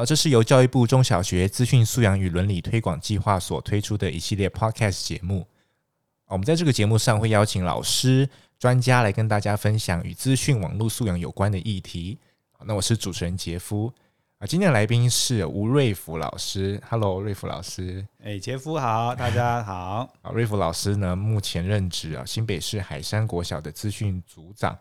呃，这是由教育部中小学资讯素养与伦理推广计划所推出的一系列 Podcast 节目。我们在这个节目上会邀请老师、专家来跟大家分享与资讯网络素养有关的议题。那我是主持人杰夫啊，今天的来宾是吴瑞福老师。Hello，瑞福老师。哎，杰夫好，大家好。啊，瑞福老师呢，目前任职啊新北市海山国小的资讯组长。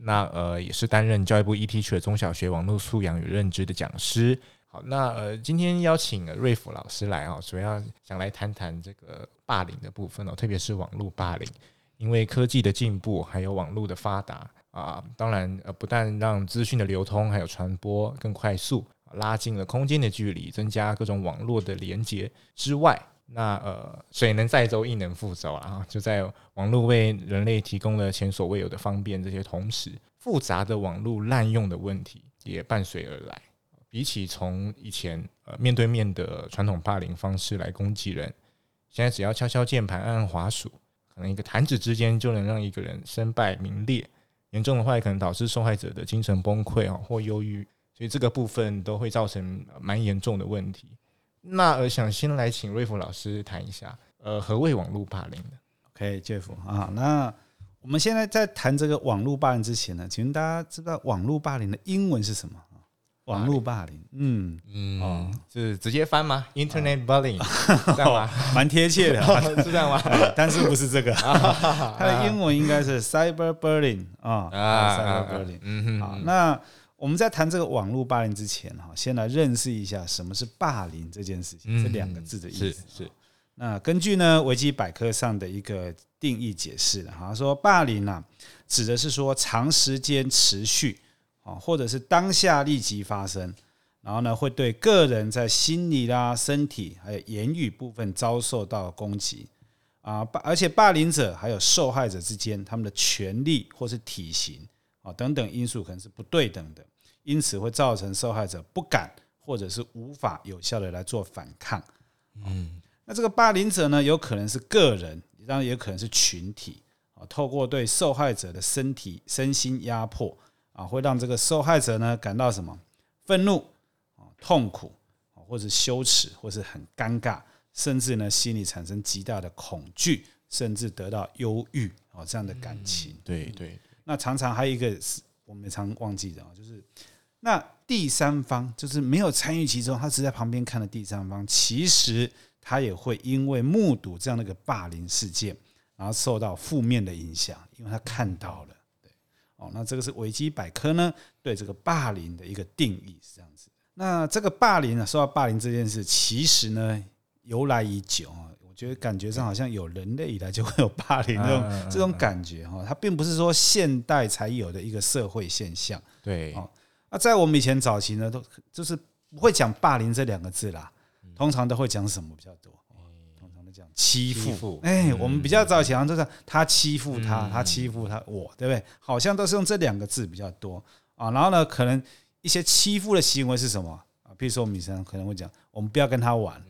那呃，也是担任教育部 eTeacher 中小学网络素养与认知的讲师。好，那呃，今天邀请瑞福老师来啊，主要想来谈谈这个霸凌的部分哦，特别是网络霸凌。因为科技的进步，还有网络的发达啊，当然呃，不但让资讯的流通还有传播更快速，拉近了空间的距离，增加各种网络的连接之外。那呃，水能载舟，亦能覆舟啊！就在网络为人类提供了前所未有的方便，这些同时，复杂的网络滥用的问题也伴随而来。比起从以前呃面对面的传统霸凌方式来攻击人，现在只要敲敲键盘、按按滑鼠，可能一个弹指之间就能让一个人身败名裂。严重的话，可能导致受害者的精神崩溃啊，或忧郁。所以这个部分都会造成蛮严重的问题。那呃，想先来请瑞福老师谈一下，呃，何谓网络霸凌呢？OK，Jeff 啊，那我们现在在谈这个网络霸凌之前呢，请问大家知道网络霸凌的英文是什么？网络霸凌，嗯嗯，哦，是直接翻吗？Internet bullying，这样吗？蛮贴切的，是这样吗？但是不是这个？它的英文应该是 cyberbullying 啊，cyberbullying。嗯哼，好，那。我们在谈这个网络霸凌之前，哈，先来认识一下什么是霸凌这件事情，这两个字的意思。是是。那根据呢维基百科上的一个定义解释的，哈，说霸凌啊，指的是说长时间持续，啊，或者是当下立即发生，然后呢会对个人在心理啦、身体还有言语部分遭受到攻击啊，而且霸凌者还有受害者之间，他们的权利或是体型啊。等等因素可能是不对等的，因此会造成受害者不敢或者是无法有效的来做反抗。嗯，那这个霸凌者呢，有可能是个人，当然也可能是群体。啊，透过对受害者的身体、身心压迫啊，会让这个受害者呢感到什么？愤怒啊、痛苦啊，或者羞耻，或是很尴尬，甚至呢心里产生极大的恐惧，甚至得到忧郁啊这样的感情。嗯、对对。那常常还有一个是我们常忘记的啊，就是那第三方，就是没有参与其中，他只在旁边看的第三方，其实他也会因为目睹这样的一个霸凌事件，然后受到负面的影响，因为他看到了。对，哦，那这个是维基百科呢对这个霸凌的一个定义是这样子。那这个霸凌呢，说到霸凌这件事，其实呢由来已久啊。我觉得感觉上好像有人类以来就会有霸凌这种这种感觉哈，它并不是说现代才有的一个社会现象。对，哦那在我们以前早期呢，都就是不会讲霸凌这两个字啦，通常都会讲什么比较多？通常都讲欺负。哎，我们比较早期好像都是他欺负他，他欺负他，我对不对？好像都是用这两个字比较多啊。然后呢，可能一些欺负的行为是什么啊？比如说我们以前可能会讲，我们不要跟他玩。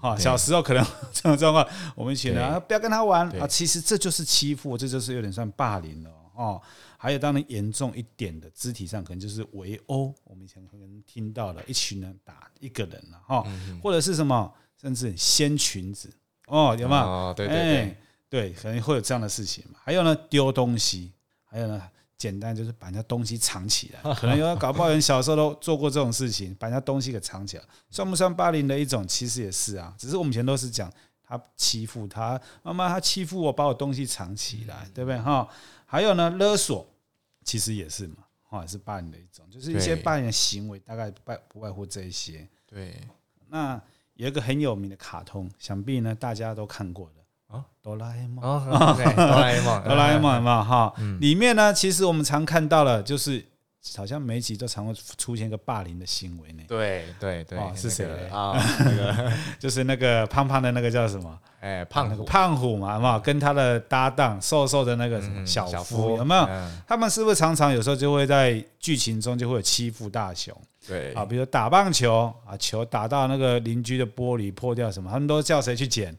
啊，小时候可能这种状况，我们一群人不要跟他玩啊。其实这就是欺负，这就是有点算霸凌了哦。还有当然严重一点的肢体上，可能就是围殴。我们以前可能听到了一群人打一个人了哈，或者是什么，甚至掀裙子哦，有没有？对对对，对，可能会有这样的事情嘛。还有呢，丢东西，还有呢。简单就是把人家东西藏起来，可能有搞不好人小时候都做过这种事情，把人家东西给藏起来，算不算霸凌的一种？其实也是啊，只是我们以前都是讲他欺负他妈妈，他欺负我，把我东西藏起来，对不对哈？还有呢，勒索其实也是嘛，哈，也是霸凌的一种，就是一些霸凌的行为，大概不不外乎这一些。对，那有一个很有名的卡通，想必呢大家都看过的。哆啦 A 梦，哆啦 A 梦，哆啦 A 梦嘛哈，里面呢，其实我们常看到了，就是好像每一集都常会出现一个霸凌的行为呢。对对对，哦、是谁啊？那个就是那个胖胖的那个叫什么？哎，胖虎，胖虎嘛，嘛？跟他的搭档瘦瘦的那个什么小夫，有没有？他们是不是常常有时候就会在剧情中就会有欺负大雄？对啊，比如打棒球啊，球打到那个邻居的玻璃破掉什么，他们都叫谁去捡？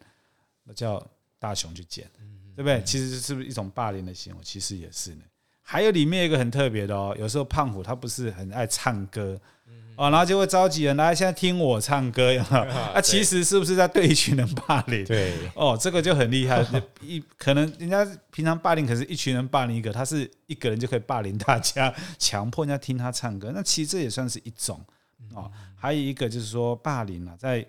叫大雄去捡，对不对？其实是不是一种霸凌的行为？其实也是呢。还有里面一个很特别的哦，有时候胖虎他不是很爱唱歌哦，然后就会召集人来，现在听我唱歌，有没有？啊，其实是不是在对一群人霸凌？对，哦，这个就很厉害。一可能人家平常霸凌，可是一群人霸凌一个，他是一个人就可以霸凌大家，强迫人家听他唱歌。那其实这也算是一种哦。还有一个就是说霸凌啊，在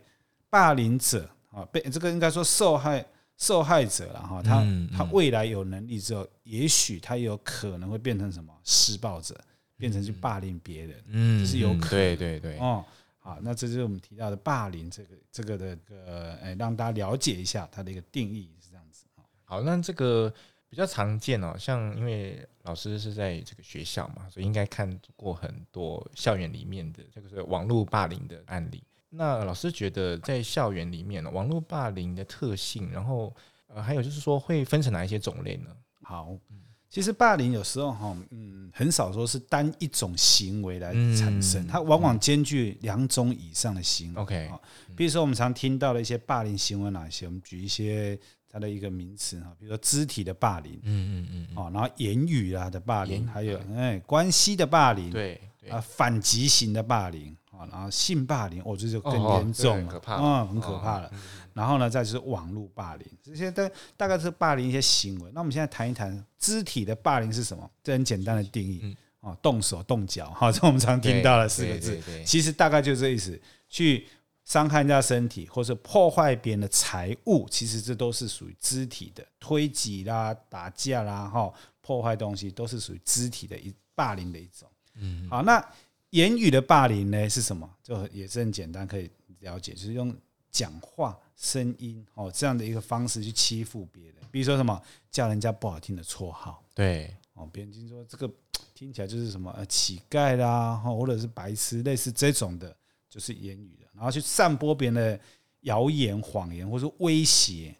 霸凌者啊被这个应该说受害。受害者了哈，他他未来有能力之后，也许他有可能会变成什么施暴者，变成去霸凌别人，嗯，这是有可能。对对对，哦，好，那这就是我们提到的霸凌这个这个的个，哎，让大家了解一下它的一个定义是这样子。好，那这个比较常见哦，像因为老师是在这个学校嘛，所以应该看过很多校园里面的这个是网络霸凌的案例。那老师觉得，在校园里面，网络霸凌的特性，然后呃，还有就是说，会分成哪一些种类呢？好，其实霸凌有时候哈，嗯，很少说是单一种行为来产生，它往往兼具两种以上的行为。OK，比如说我们常听到的一些霸凌行为哪些？我们举一些它的一个名词哈，比如说肢体的霸凌，嗯嗯嗯，哦，然后言语啊的霸凌，还有哎关系的霸凌，对啊，反击型的霸凌。啊，然后性霸凌，我觉得就更严重了，嗯，很可怕了。然后呢，再就是网络霸凌，这些都大概是霸凌一些行为。那我们现在谈一谈肢体的霸凌是什么？这很简单的定义，啊，动手动脚，哈，这我们常听到的四个字，其实大概就是这意思，去伤害人家身体，或是破坏别人的财物，其实这都是属于肢体的推挤啦、打架啦、哈，破坏东西，都是属于肢体的一霸凌的一种。嗯，好，那。言语的霸凌呢是什么？就也是很简单，可以了解，就是用讲话声音哦这样的一个方式去欺负别人。比如说什么叫人家不好听的绰号，对哦，别人听说这个听起来就是什么呃乞丐啦，或者是白痴，类似这种的，就是言语的，然后去散播别人的谣言、谎言，或是威胁，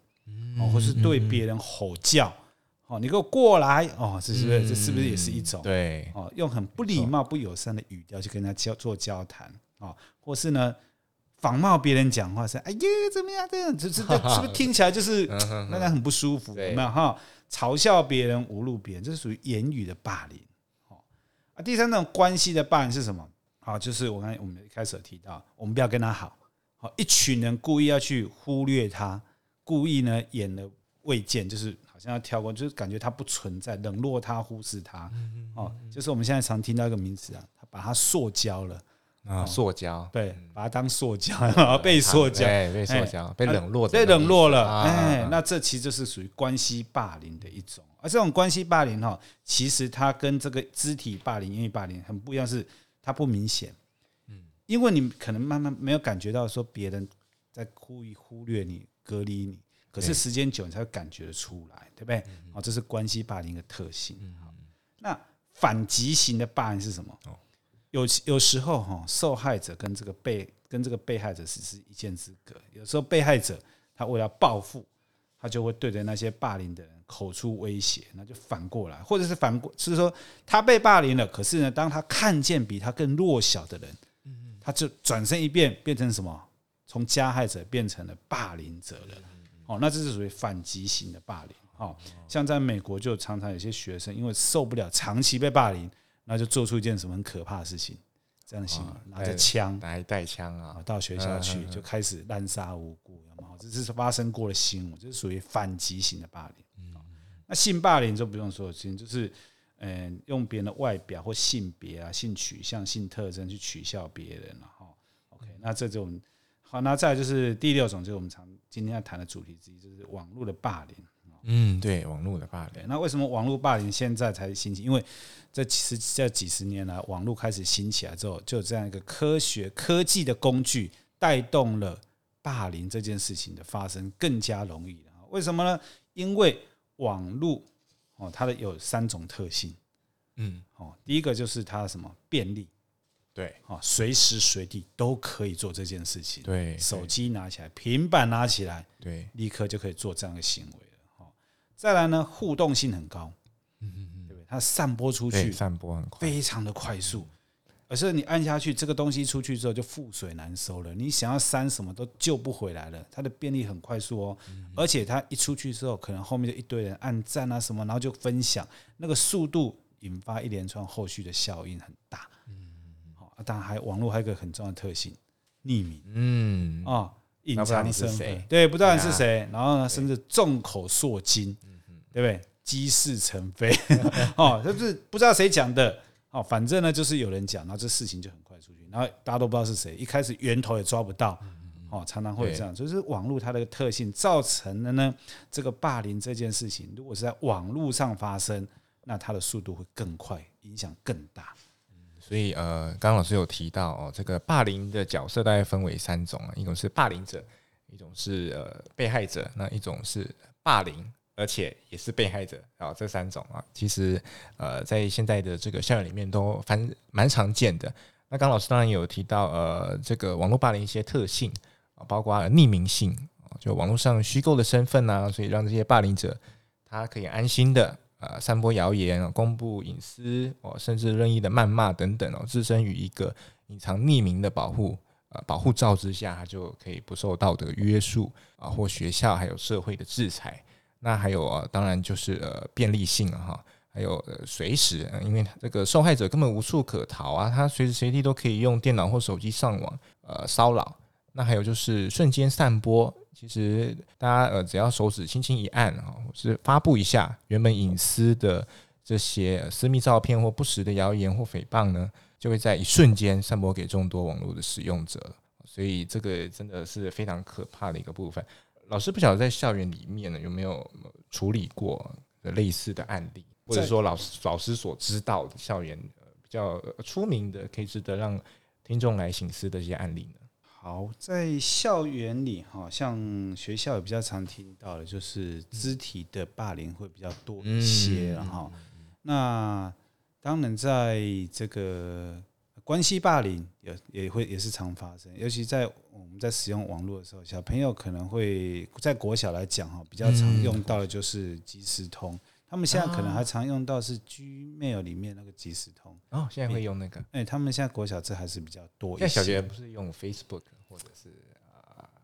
哦，或是对别人吼叫。哦，你给我过来！哦，这是不是这是不是也是一种？对，哦，用很不礼貌、不友善的语调去跟他交做交谈哦，或是呢，仿冒别人讲话，说“哎呀，怎么样？”这样，这这是不是听起来就是 让人很不舒服？有没有哈？嘲笑别人、侮辱别人，这是属于言语的霸凌。哦，啊，第三种关系的霸凌是什么？好，就是我刚才我们一开始有提到，我们不要跟他好，好，一群人故意要去忽略他，故意呢演的未见，就是。好像要跳过，就是感觉它不存在，冷落它，忽视它。哦，就是我们现在常听到一个名词啊，他把它塑胶了啊，塑胶，对，把它当塑胶，被塑胶，被塑胶，被冷落，被冷落了。哎，那这其实就是属于关系霸凌的一种。而这种关系霸凌哈，其实它跟这个肢体霸凌、言语霸凌很不一样，是它不明显。嗯，因为你可能慢慢没有感觉到说别人在故意忽略你、隔离你。可是时间久，你才会感觉得出来，对不对？哦，这是关系霸凌的特性。那反击型的霸凌是什么？有有时候哈，受害者跟这个被跟这个被害者只是一线之隔。有时候被害者他为了报复，他就会对着那些霸凌的人口出威胁，那就反过来，或者是反过，就是说他被霸凌了，可是呢，当他看见比他更弱小的人，他就转身一变，变成什么？从加害者变成了霸凌者了。哦，那这是属于反击型的霸凌。哦，像在美国就常常有些学生因为受不了长期被霸凌，那就做出一件什么很可怕的事情，这样的行为，拿着枪，拿一带枪啊，到学校去就开始滥杀无辜，这是发生过的新闻，这是属于反击型的霸凌。那性霸凌就不用说，其实就是嗯，用别人的外表或性别啊、性取向、性特征去取笑别人了。哈，OK，那这种好，那再来就是第六种，就是我们常。今天要谈的主题之一就是网络的霸凌。嗯，对，网络的霸凌。那为什么网络霸凌现在才兴起？因为这其实这几十年来，网络开始兴起来之后，就有这样一个科学科技的工具，带动了霸凌这件事情的发生更加容易了。为什么呢？因为网络哦，它的有三种特性嗯，哦，第一个就是它什么便利，对，啊，随时随地都可以做这件事情。对，手机拿起来，平板拿起来，对，立刻就可以做这样的行为了。哈，再来呢，互动性很高，嗯嗯嗯，对不对？它散播出去，散播很快，非常的快速。而是你按下去，这个东西出去之后就覆水难收了。你想要删什么都救不回来了。它的便利很快速哦，而且它一出去之后，可能后面就一堆人按赞啊什么，然后就分享，那个速度引发一连串后续的效应很大。好，当然还网络还有一个很重要的特性，匿名。嗯啊，隐藏身份，对，不知道你是谁，然后呢，甚至众口铄金，对不对？积事成非，哦，就是不知道谁讲的。哦，反正呢，就是有人讲，然后这事情就很快出去，然后大家都不知道是谁，一开始源头也抓不到，哦，常常会这样，就是网络它的特性造成了呢，这个霸凌这件事情，如果是在网络上发生，那它的速度会更快，影响更大。所以呃，刚刚老师有提到哦，这个霸凌的角色大概分为三种啊，一种是霸凌者，一种是呃被害者，那一种是霸凌。而且也是被害者啊，这三种啊，其实呃，在现在的这个校园里面都蛮蛮常见的。那刚老师当然有提到呃，这个网络霸凌一些特性啊，包括匿名性啊，就网络上虚构的身份呐，所以让这些霸凌者他可以安心的呃散播谣言、公布隐私哦，甚至任意的谩骂等等哦，置身于一个隐藏匿名的保护呃保护罩之下，他就可以不受道德约束啊，或学校还有社会的制裁。那还有啊，当然就是呃便利性哈，还有呃随时，因为这个受害者根本无处可逃啊，他随时随地都可以用电脑或手机上网呃骚扰。那还有就是瞬间散播，其实大家呃只要手指轻轻一按啊，或是发布一下原本隐私的这些私密照片或不实的谣言或诽谤呢，就会在一瞬间散播给众多网络的使用者。所以这个真的是非常可怕的一个部分。老师不晓得在校园里面呢有没有处理过类似的案例，或者说老师老师所知道的校园比较出名的，可以值得让听众来醒思的一些案例呢？好，在校园里哈，像学校也比较常听到的，就是肢体的霸凌会比较多一些哈。那当然在这个。关系霸凌也也会也是常发生，尤其在我们在使用网络的时候，小朋友可能会在国小来讲哈，比较常用到的就是即时通。他们现在可能还常用到是 Gmail 里面那个即时通。哦，现在会用那个？哎，他们现在国小这还是比较多。现在小学不是用 Facebook 或者是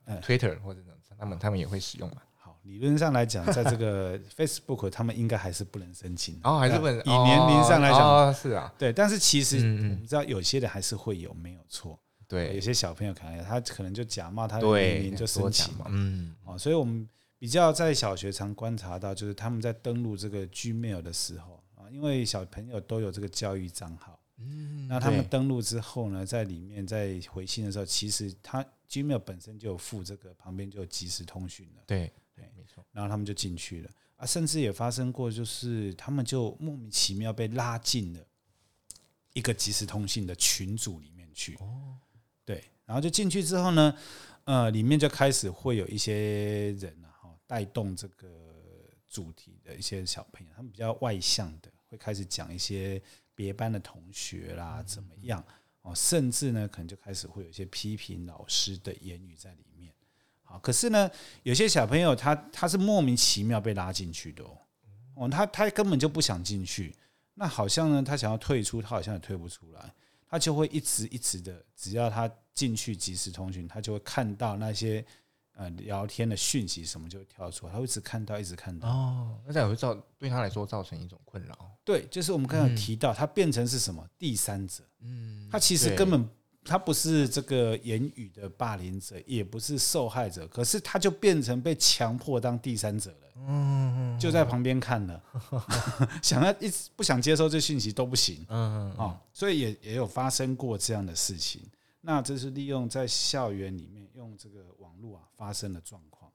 啊 Twitter 或者什么，他们他们也会使用嘛？好理论上来讲，在这个 Facebook，他们应该还是不能申请。哦，还是不能。以年龄上来讲，是啊，对。但是其实我们知道，有些的还是会有，没有错。对，有些小朋友可能他可能就假冒他的年龄就申请嘛。嗯。哦，所以我们比较在小学常观察到，就是他们在登录这个 Gmail 的时候啊，因为小朋友都有这个教育账号。嗯。那他们登录之后呢，在里面在回信的时候，其实他 Gmail 本身就有附这个，旁边就有即时通讯了。对对，没错。然后他们就进去了啊，甚至也发生过，就是他们就莫名其妙被拉进了一个即时通信的群组里面去。哦，对，然后就进去之后呢，呃，里面就开始会有一些人啊，哈，带动这个主题的一些小朋友，他们比较外向的，会开始讲一些别班的同学啦怎么样哦，甚至呢，可能就开始会有一些批评老师的言语在里面。好可是呢，有些小朋友他他是莫名其妙被拉进去的哦，哦，他他根本就不想进去，那好像呢，他想要退出，他好像也退不出来，他就会一直一直的，只要他进去即时通讯，他就会看到那些呃聊天的讯息什么就会跳出来，他会一直看到，一直看到哦，那这样会造对他来说造成一种困扰。对，就是我们刚才提到，他变成是什么第三者，嗯，他其实根本。他不是这个言语的霸凌者，也不是受害者，可是他就变成被强迫当第三者了。嗯，就在旁边看了，想要一直不想接收这讯息都不行。嗯嗯，所以也也有发生过这样的事情。那这是利用在校园里面用这个网络啊发生的状况。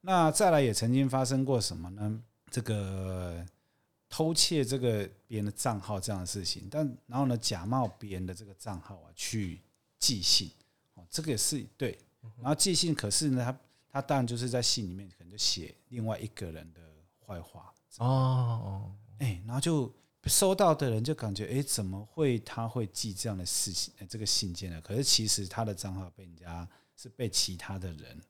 那再来也曾经发生过什么呢？这个。偷窃这个别人的账号这样的事情，但然后呢，假冒别人的这个账号啊去寄信，哦，这个也是对。然后寄信，可是呢，他他当然就是在信里面可能就写另外一个人的坏话哦哦，哎，然后就收到的人就感觉，哎，怎么会他会寄这样的事情？这个信件呢？可是其实他的账号被人家是被其他的人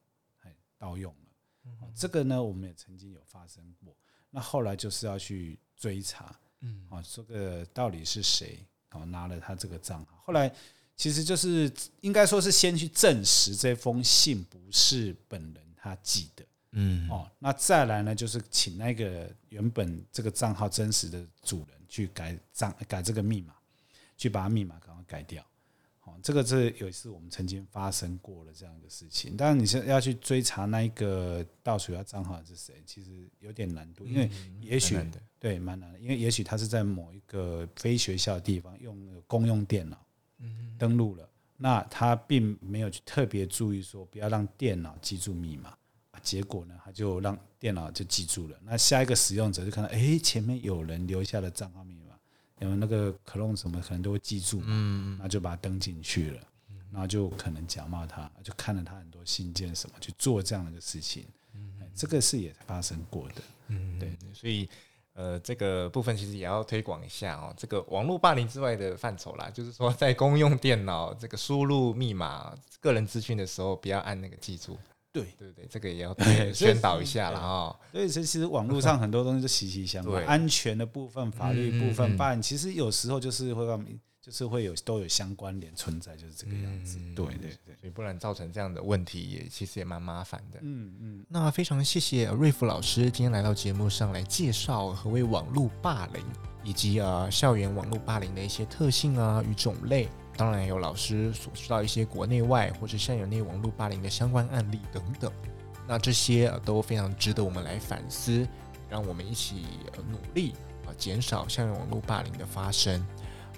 哎盗用了。嗯、这个呢，我们也曾经有发生过。那后来就是要去追查，嗯，啊，这个到底是谁哦拿了他这个账号？后来其实就是应该说是先去证实这封信不是本人他寄的。嗯，哦，那再来呢，就是请那个原本这个账号真实的主人去改账改这个密码，去把密码赶快改掉。哦，这个是有一次我们曾经发生过的这样一个事情。当然，你是要去追查那一个盗取他账号是谁，其实有点难度，因为也许对蛮难的，因为也许他是在某一个非学校的地方用公用电脑登录了，那他并没有去特别注意说不要让电脑记住密码。结果呢，他就让电脑就记住了。那下一个使用者就看到，哎，前面有人留下了账号密码，因为那个 clone 什么可能都会记住，嗯，那就把它登进去了，然后就可能假冒他，就看了他很多信件什么，去做这样的一个事情。嗯，这个事也发生过的。嗯，对，所以呃，这个部分其实也要推广一下哦。这个网络霸凌之外的范畴啦，就是说在公用电脑这个输入密码、个人资讯的时候，不要按那个记住。对对对，这个也要 宣导一下了哈。所以，其实网络上很多东西都息息相关，安全的部分、法律部分，当然其实有时候就是会让，就是会有都有相关联存在，就是这个样子。对对对，所以不然造成这样的问题，也其实也蛮麻烦的。嗯嗯。那非常谢谢瑞福老师今天来到节目上来介绍何谓网络霸凌，以及啊校园网络霸凌的一些特性啊与种类。当然有老师所知道一些国内外或者校园内网络霸凌的相关案例等等，那这些都非常值得我们来反思，让我们一起努力啊减少校园网络霸凌的发生。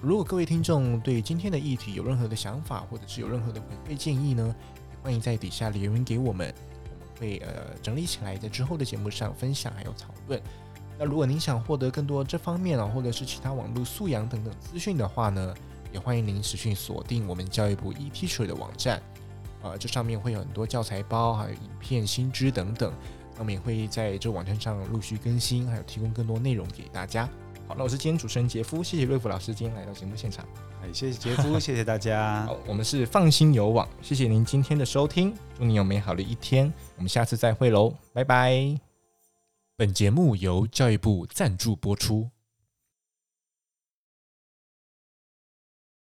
如果各位听众对今天的议题有任何的想法，或者是有任何的回馈建议呢，欢迎在底下留言给我们，我们会呃整理起来在之后的节目上分享还有讨论。那如果您想获得更多这方面啊，或者是其他网络素养等等资讯的话呢，也欢迎您持续锁定我们教育部 eTeacher 的网站，呃，这上面会有很多教材包，还有影片、新知等等。那我们也会在这网站上陆续更新，还有提供更多内容给大家。好，那我是今天主持人杰夫，谢谢瑞福老师今天来到节目现场。哎，谢谢杰夫，谢谢大家。好，我们是放心有网，谢谢您今天的收听，祝您有美好的一天，我们下次再会喽，拜拜。本节目由教育部赞助播出。